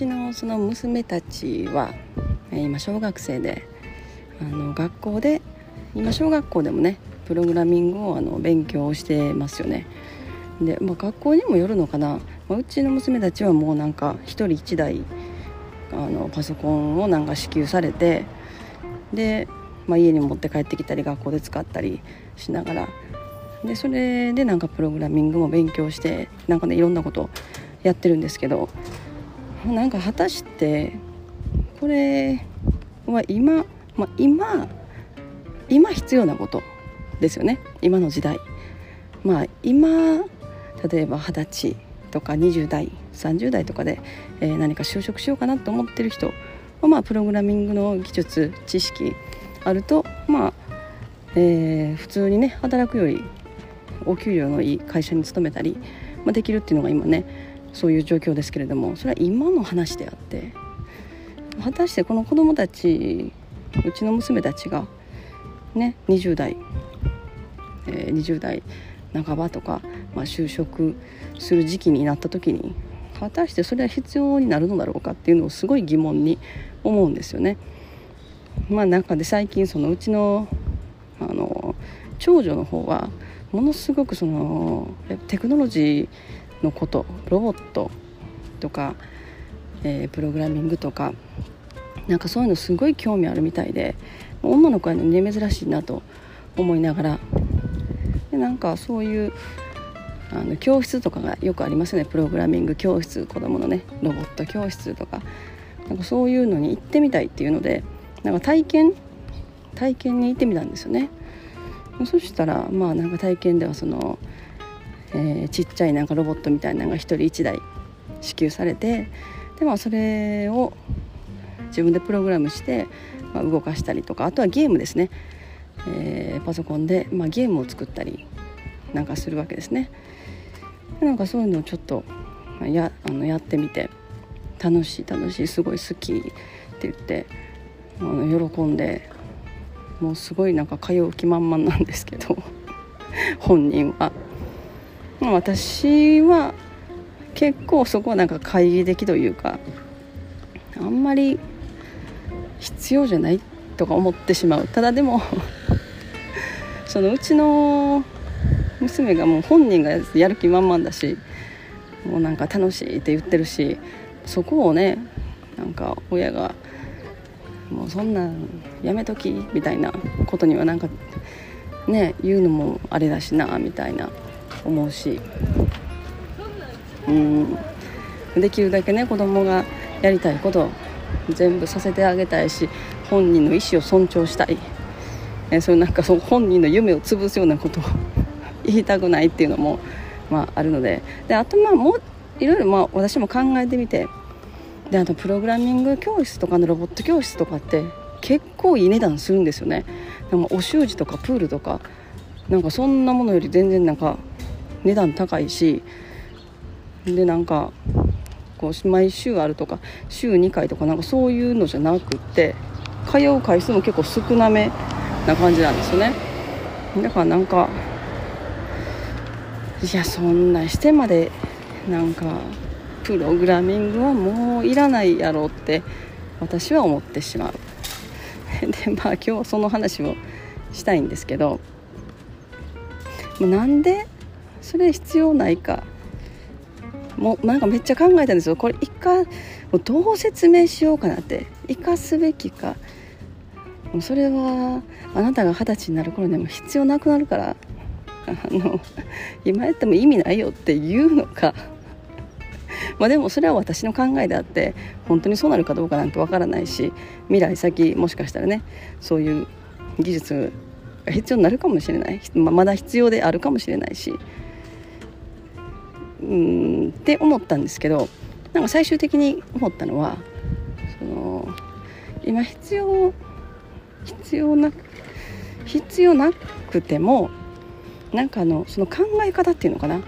ちのその娘たちは今小学生であの学校で今小学校でもねプログラミングをあの勉強してますよね。で、まあ、学校にもよるのかな、まあ、うちの娘たちはもうなんか1人1台あのパソコンをなんか支給されてで、まあ、家に持って帰ってきたり学校で使ったりしながらでそれでなんかプログラミングも勉強してなんかねいろんなことやってるんですけどなんか果たしてこれは今、まあ、今今必要なことですよね。今の時代。まあ今例えば二十歳とか20代30代とかで、えー、何か就職しようかなと思ってる人は、まあ、プログラミングの技術知識あるとまあ、えー、普通にね働くよりお給料のいい会社に勤めたり、まあ、できるっていうのが今ねそういう状況ですけれどもそれは今の話であって果たしてこの子供たちうちの娘たちがね20代、えー、20代半ばとか、まあ、就職する時期になった時に果たしてそれは必要になるのだろうかっていうのをすごい疑問に思うんですよね。まあ、中で最近そのうちのあの長女の方はものすごくそのテクノロジーのことロボットとか、えー、プログラミングとかなんかそういうのすごい興味あるみたいで女の子はね珍しいなと思いながらでなんかそういうあの教室とかがよくありますよね。プログラミング教室子どものねロボット教室とか。なんかそういうのに行ってみたいっていうのでなんか体験体験に行ってみたんですよね。そしたらまあなんか体験ではその、えー、ちっちゃいなんかロボットみたいなのが1人1台支給されてでまあそれを自分でプログラムして、まあ、動かしたりとかあとはゲームですね、えー、パソコンで、まあ、ゲームを作ったりなんかするわけですねなんかそういうのをちょっとやあのやってみて楽しい楽しいすごい好きって言ってあの喜んでもうすごいなんか通う気満々なんですけど本人は。ま私は結構そこはなんか懐疑的というかあんまり必要じゃないとか思ってしまう。ただでも そのうちの娘がもう本人がやる気満々だしもうなんか楽しいって言ってるしそこをねなんか親がもうそんなんやめときみたいなことにはなんかね言うのもあれだしなみたいな。思うし。うん。できるだけね子供がやりたいこと全部させてあげたいし本人の意思を尊重したい。えそういうなんかその本人の夢を潰すようなことを 言いたくないっていうのも、まあ、あるので。であとまあもういろいろまあ私も考えてみて。であとプログラミング教室とかのロボット教室とかって結構いい値段するんですよね。でもお習字とかプールとかなんかそんなものより全然なんか値段高いしでなんかこう毎週あるとか週2回とかなんかそういうのじゃなくって通う回数も結構少なめな感じなんですよね。だからなんかいやそんなしてまでなんかプログラミングはもういらないやろうって私は思ってしまう。でまあ今日はその話をしたいんですけどなんでそれ必要ないか。もうなんかめっちゃ考えたんですよ。これ一回どう説明しようかなって。生かすべきか。もうそれはあなたが二十歳になる頃にも必要なくなるから。あの今やっても意味ないよっていうのか。まあでもそれは私の考えであって本当にそうなるかどうかなんてわからないし未来先もしかしたらねそういう技術が必要になるかもしれない、まあ、まだ必要であるかもしれないし。うんって思ったんですけどなんか最終的に思ったのはその今必要必要な必要なくてもなんかあのその考え方っていうのかな。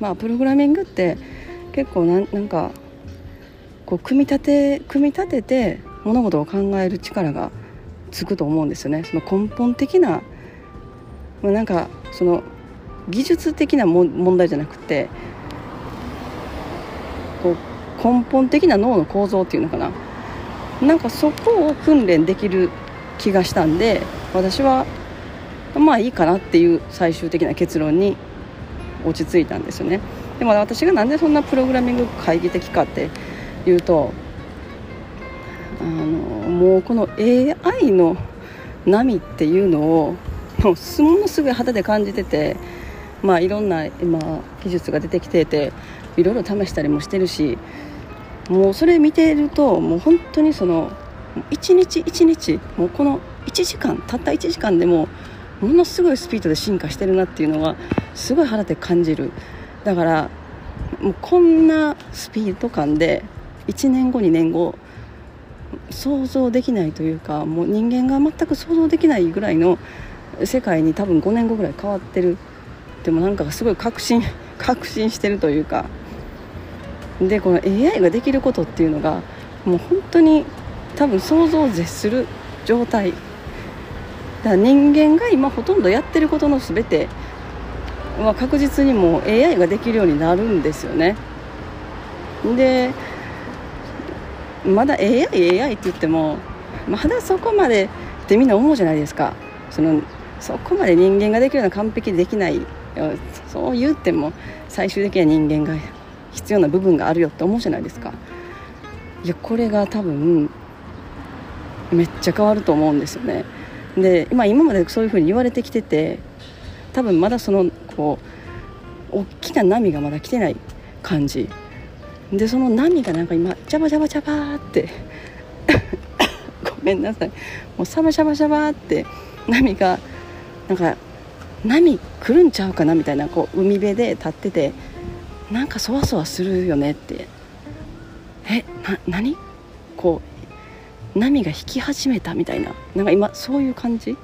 まあプログラミングって結構なんなんかこう組み立て組み立てて物事を考える力がつくと思うんですよね。その根本的な、まあ、なんかその技術的な問題じゃなくて根本的な脳の構造っていうのかな。なんかそこを訓練できる気がしたんで私はまあいいかなっていう最終的な結論に落ち着いたんですよね。でも私がなんでそんなプログラミング会議的かっていうとあのもうこの AI の波っていうのをもうものすごい肌で感じててまあいろんな今技術が出てきてていろいろ試したりもしてるしもうそれ見てるともう本当にその一日一日もうこの1時間たった1時間でもものすごいスピードで進化してるなっていうのはすごい腹で感じる。だからもうこんなスピード感で1年後2年後想像できないというかもう人間が全く想像できないぐらいの世界に多分5年後ぐらい変わってる。でもなんかすごい確信確信してるというかでこの AI ができることっていうのがもう本当に多分想像を絶する状態。だから人間が今ほとんどやってることの全ては確実にもう AI ができるようになるんですよね。でまだ AI、AI って言ってもまだそこまでってみんな思うじゃないですか。そのそこまで人間ができるような完璧できない。そう言っても最終的には人間が必要な部分があるよって思うじゃないですか。いやこれが多分めっちゃ変わると思うんですよね。で、まあ、今までそういうふうに言われてきてて多分まだそのこう大きな波がまだ来てない感じ。でその波がなんか今ジャバジャバジャバって ごめんなさい。もうサバシャバシャバって波がなんか波来るんちゃうかなみたいなこう海辺で立っててなんかそわそわするよねって。えな何？こう波が引き始めたみたいな。なんか今そういう感じ？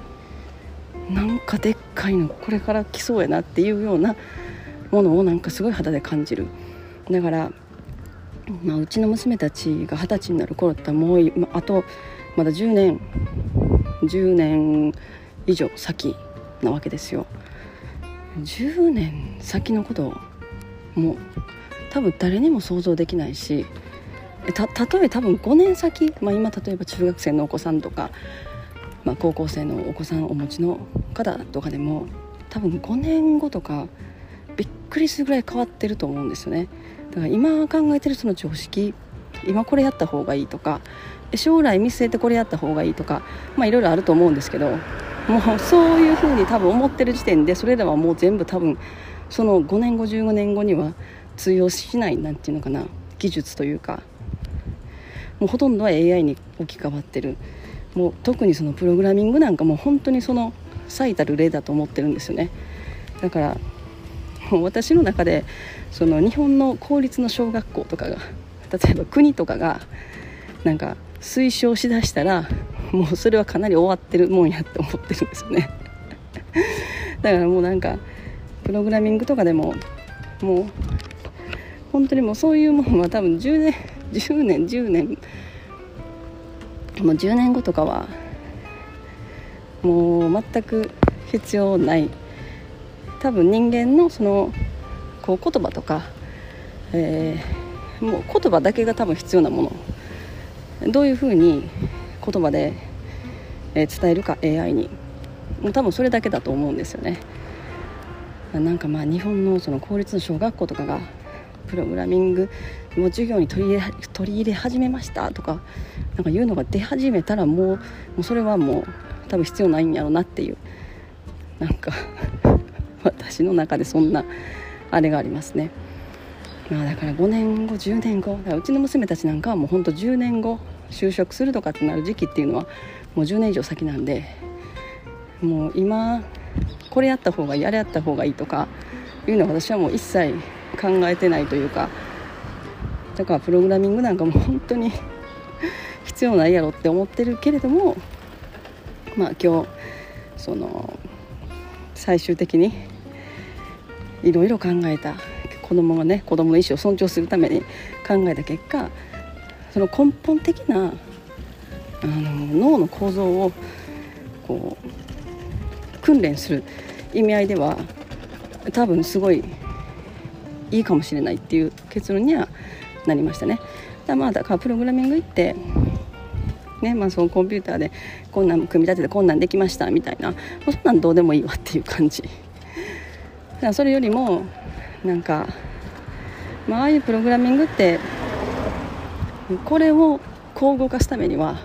なんかでっかいのこれから来そうやなっていうようなものをなんかすごい肌で感じる。だからまあ、うちの娘たちが二十歳になる頃ってもうあとまだ10年10年以上先なわけですよ。10年先のこともう多分誰にも想像できないした例え多分5年先、まあ、今例えば中学生のお子さんとか、まあ、高校生のお子さんお持ちの方とかでも多分5年後とかびっくりするぐらい変わってると思うんですよね。だから今考えてるその常識今これやった方がいいとか将来見据えてこれやった方がいいとかまあいろいろあると思うんですけどもうそういうふうに多分思ってる時点でそれらはもう全部多分その5年後15年後には通用しないなんていうのかな技術というかもうほとんどは AI に置き換わってる。もう特にそのプログラミングなんかもう本当にその最たる例だと思ってるんですよね。だからもう私の中でその日本の公立の小学校とかが例えば国とかがなんか推奨しだしたらもうそれはかなり終わってるもんやって思ってるんですよね。だからもうなんかプログラミングとかでももう本当にもうそういうものは多分10年 10年10年。もう10年後とかはもう全く必要ない。多分人間のそのこう言葉とか、えー、もう言葉だけが多分必要なもの。どういうふうに言葉で、伝えるか AI に。もう多分それだけだと思うんですよね。なんかまあ日本のその公立の小学校とかがプログラミングを授業に取り入れ取り入れ始めましたとかなんかいうのが出始めたらもうもうそれはもう多分必要ないんやろうなっていうなんか 私の中でそんなあれがありますね。まあ、だから5年後10年後うちの娘たちなんかはもうほんと10年後就職するとかってなる時期っていうのはもう10年以上先なんでもう今これやった方がいいあれやった方がいいとかいうのは私はもう一切考えてないというかだからプログラミングなんかも本当に 必要ないやろって思ってるけれどもまあ今日その最終的にいろいろ考えた子供がね子供の意思を尊重するために考えた結果その根本的なあの脳の構造をこう訓練する意味合いでは多分すごいいいかもしれないっていう結論にはなりましたね。だまあだからプログラミング行ってねまあ、そのコンピューターでこんなん組み立ててこんなんできましたみたいなもうそんなんどうでもいいわっていう感じ。だからそれよりもなんか、まああいうプログラミングってこれをこう動かすためには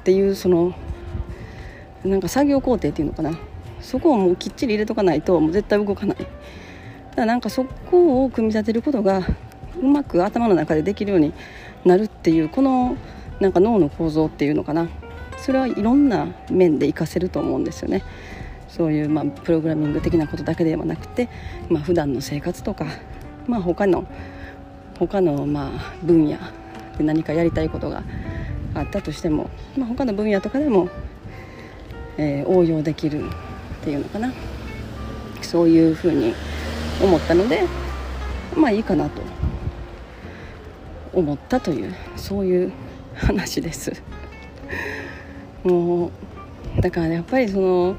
っていうそのなんか作業工程っていうのかな。そこをもうきっちり入れとかないともう絶対動かない。だからなんかそこを組み立てることがうまく頭の中でできるようになるっていうこのなんか脳の構造っていうのかな。それはいろんな面で活かせると思うんですよね。そういうまあプログラミング的なことだけではなくて、まあ普段の生活とか、まあ、他の他のまあ分野で何かやりたいことがあったとしても、まあ、他の分野とかでも、えー、応用できるっていうのかな。そういうふうに思ったのでまあいいかなと。思ったというそういう話です。もうだからやっぱりその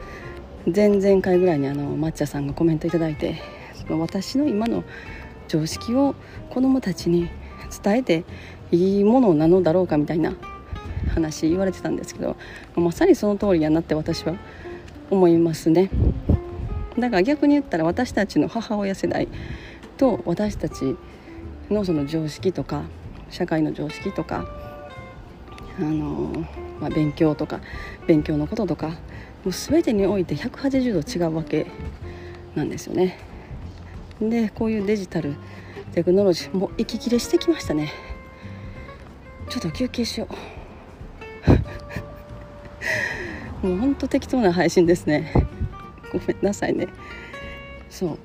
前々回ぐらいにあの抹茶さんがコメント頂いてその私の今の常識を子どもたちに伝えていいものなのだろうかみたいな話言われてたんですけどまさにその通りやなって私は思いますね。だから逆に言ったら私たちの母親世代と私たちのその常識とか社会の常識とかあの、まあ、勉強とか勉強のこととかもう全てにおいて180度違うわけなんですよね。でこういうデジタルテクノロジーもう息切れしてきましたね。ちょっと休憩しよう。もうほんと適当な配信ですね。ごめんなさいね。そう。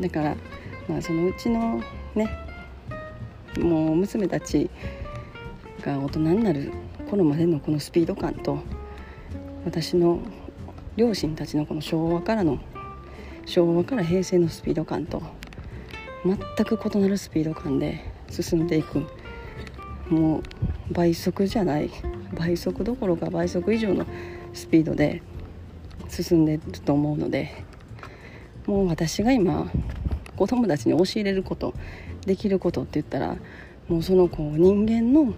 だからまあそのうちのねもう娘たちが大人になる頃までのこのスピード感と私の両親たちのこの昭和からの昭和から平成のスピード感と全く異なるスピード感で進んでいく。もう倍速じゃない。倍速どころか倍速以上のスピードで進んでると思うのでもう私が今子供たちに教えれることできることって言ったらもうそのこう人間の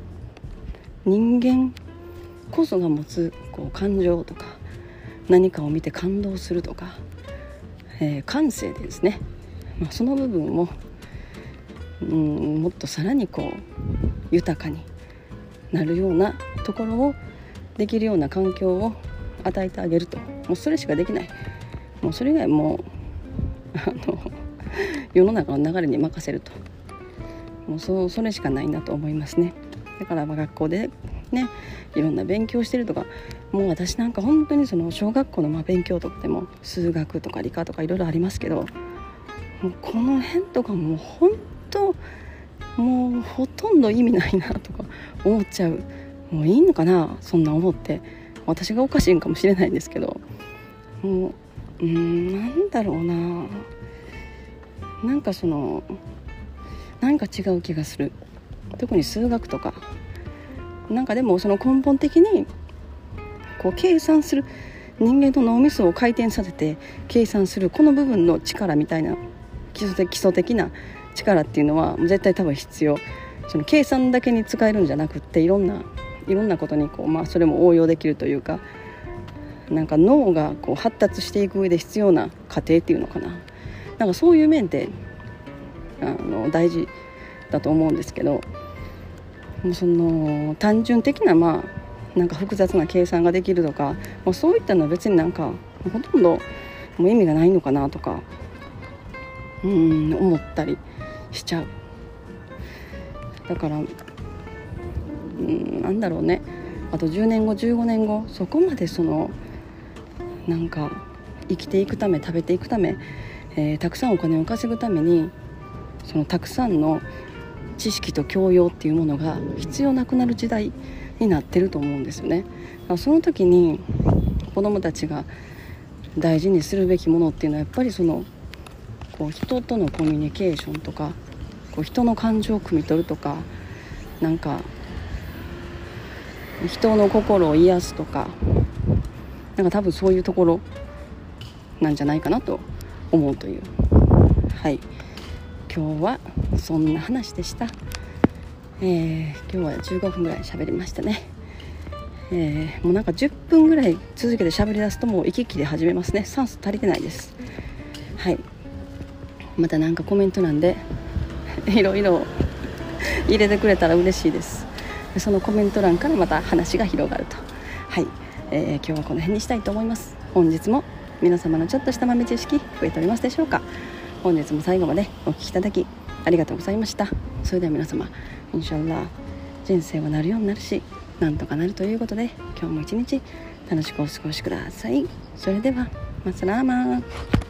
人間こそが持つこう感情とか何かを見て感動するとか、えー、感性でですね、まあ、その部分を、うん、もっとさらにこう豊かになるようなところをできるような環境を与えてあげると。もうそれしかできない。もうそれ以外もう あの世の中の流れに任せると。もうそそれしかないんだと思いますね。だからま学校でねいろんな勉強してるとかもう私なんか本当にその小学校のま勉強とかでも数学とか理科とかいろいろありますけどもうこの辺とかもう本当もうほとんど意味ないなとか思っちゃう。もういいのかなそんな思って。私がおかしいんかもしれないんですけどもううんなんだろうな。なんかそのなんか違う気がする。特に数学とか。なんかでもその根本的にこう計算する人間の脳みそを回転させて計算するこの部分の力みたいな基礎的基礎的な力っていうのは絶対多分必要。その計算だけに使えるんじゃなくっていろんないろんなことにこう、まあ、それも応用できるというかなんか脳がこう発達していく上で必要な過程っていうのかな。なんかそういう面であの大事だと思うんですけどもうその単純的なまあなんか複雑な計算ができるとかもうそういったのは別になんかほとんどもう意味がないのかなとかうん思ったりしちゃう。だからうんなんだろうねあと10年後15年後そこまでそのなんか生きていくため食べていくため、えー、たくさんお金を稼ぐためにそのたくさんの知識と教養っていうものが必要なくなる時代になってると思うんですよね。その時に子どもたちが大事にするべきものっていうのはやっぱりそのこう人とのコミュニケーションとかこう人の感情を汲み取るとかなんか人の心を癒すとかなんか多分そういうところなんじゃないかなと思うという。はい。今日はそんな話でした、えー、今日は15分ぐらい喋りましたね。えー、もうなんか10分ぐらい続けて喋り出すともう息切れ始めますね。酸素足りてないです。はい。また何かコメント欄で いろいろ入れてくれたら嬉しいです。そのコメント欄からまた話が広がると。はい、えー、今日はこの辺にしたいと思います。本日も皆様のちょっとした豆知識増えておりますでしょうか。本日も最後までお聴きいただきありがとうございました。それでは皆様インシャンラー人生はなるようになるしなんとかなるということで今日も一日楽しくお過ごしください。それではマスラーマー